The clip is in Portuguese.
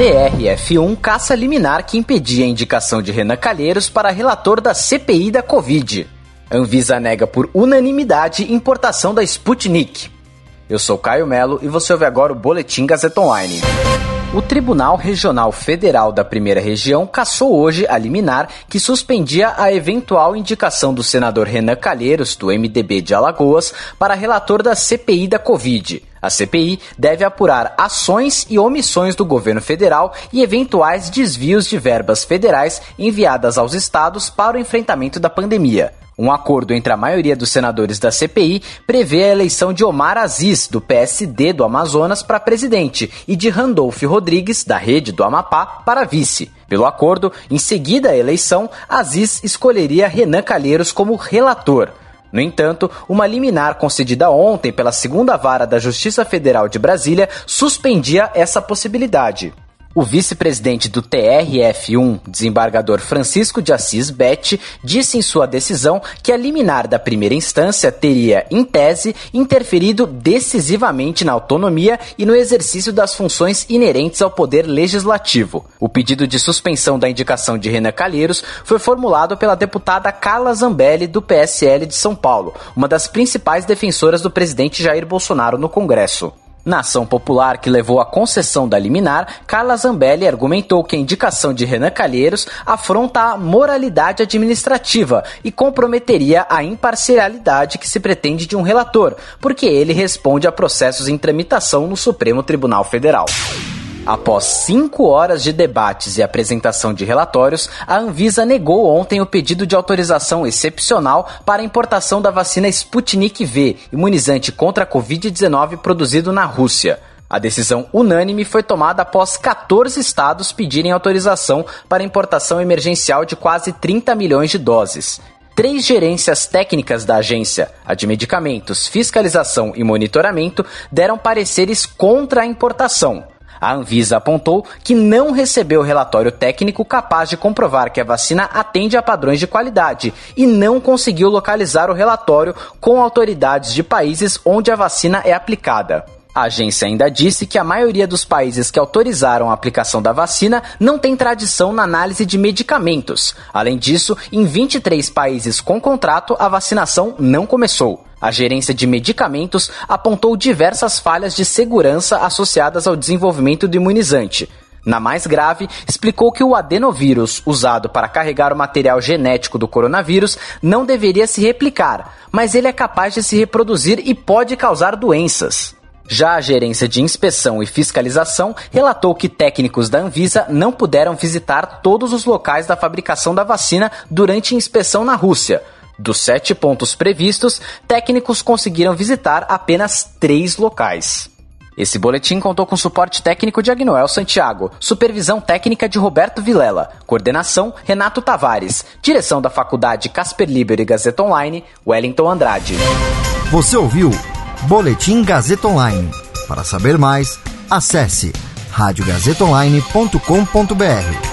TRF1 caça liminar que impedia a indicação de Renan Calheiros para relator da CPI da Covid. Anvisa nega por unanimidade importação da Sputnik. Eu sou Caio Melo e você ouve agora o Boletim Gazeta Online. O Tribunal Regional Federal da Primeira Região cassou hoje a liminar que suspendia a eventual indicação do senador Renan Calheiros, do MDB de Alagoas, para relator da CPI da Covid. A CPI deve apurar ações e omissões do governo federal e eventuais desvios de verbas federais enviadas aos estados para o enfrentamento da pandemia. Um acordo entre a maioria dos senadores da CPI prevê a eleição de Omar Aziz, do PSD do Amazonas, para presidente e de Randolph Rodrigues, da Rede do Amapá, para vice. Pelo acordo, em seguida à eleição, Aziz escolheria Renan Calheiros como relator. No entanto, uma liminar concedida ontem pela segunda vara da Justiça Federal de Brasília suspendia essa possibilidade. O vice-presidente do TRF1, desembargador Francisco de Assis Betti, disse em sua decisão que a liminar da primeira instância teria, em tese, interferido decisivamente na autonomia e no exercício das funções inerentes ao poder legislativo. O pedido de suspensão da indicação de Renan Calheiros foi formulado pela deputada Carla Zambelli, do PSL de São Paulo, uma das principais defensoras do presidente Jair Bolsonaro no Congresso. Na ação popular que levou à concessão da liminar, Carla Zambelli argumentou que a indicação de Renan Calheiros afronta a moralidade administrativa e comprometeria a imparcialidade que se pretende de um relator, porque ele responde a processos em tramitação no Supremo Tribunal Federal. Após cinco horas de debates e apresentação de relatórios, a Anvisa negou ontem o pedido de autorização excepcional para a importação da vacina Sputnik V, imunizante contra a Covid-19 produzido na Rússia. A decisão unânime foi tomada após 14 estados pedirem autorização para importação emergencial de quase 30 milhões de doses. Três gerências técnicas da agência, a de medicamentos, fiscalização e monitoramento, deram pareceres contra a importação. A Anvisa apontou que não recebeu relatório técnico capaz de comprovar que a vacina atende a padrões de qualidade e não conseguiu localizar o relatório com autoridades de países onde a vacina é aplicada. A agência ainda disse que a maioria dos países que autorizaram a aplicação da vacina não tem tradição na análise de medicamentos. Além disso, em 23 países com contrato, a vacinação não começou. A gerência de medicamentos apontou diversas falhas de segurança associadas ao desenvolvimento do imunizante. Na mais grave, explicou que o adenovírus usado para carregar o material genético do coronavírus não deveria se replicar, mas ele é capaz de se reproduzir e pode causar doenças. Já a Gerência de Inspeção e Fiscalização relatou que técnicos da Anvisa não puderam visitar todos os locais da fabricação da vacina durante inspeção na Rússia. Dos sete pontos previstos, técnicos conseguiram visitar apenas três locais. Esse boletim contou com suporte técnico de Agnoel Santiago, supervisão técnica de Roberto Vilela, coordenação Renato Tavares, direção da Faculdade Casper Liber e Gazeta Online, Wellington Andrade. Você ouviu Boletim Gazeta Online. Para saber mais, acesse radiogazetaonline.com.br.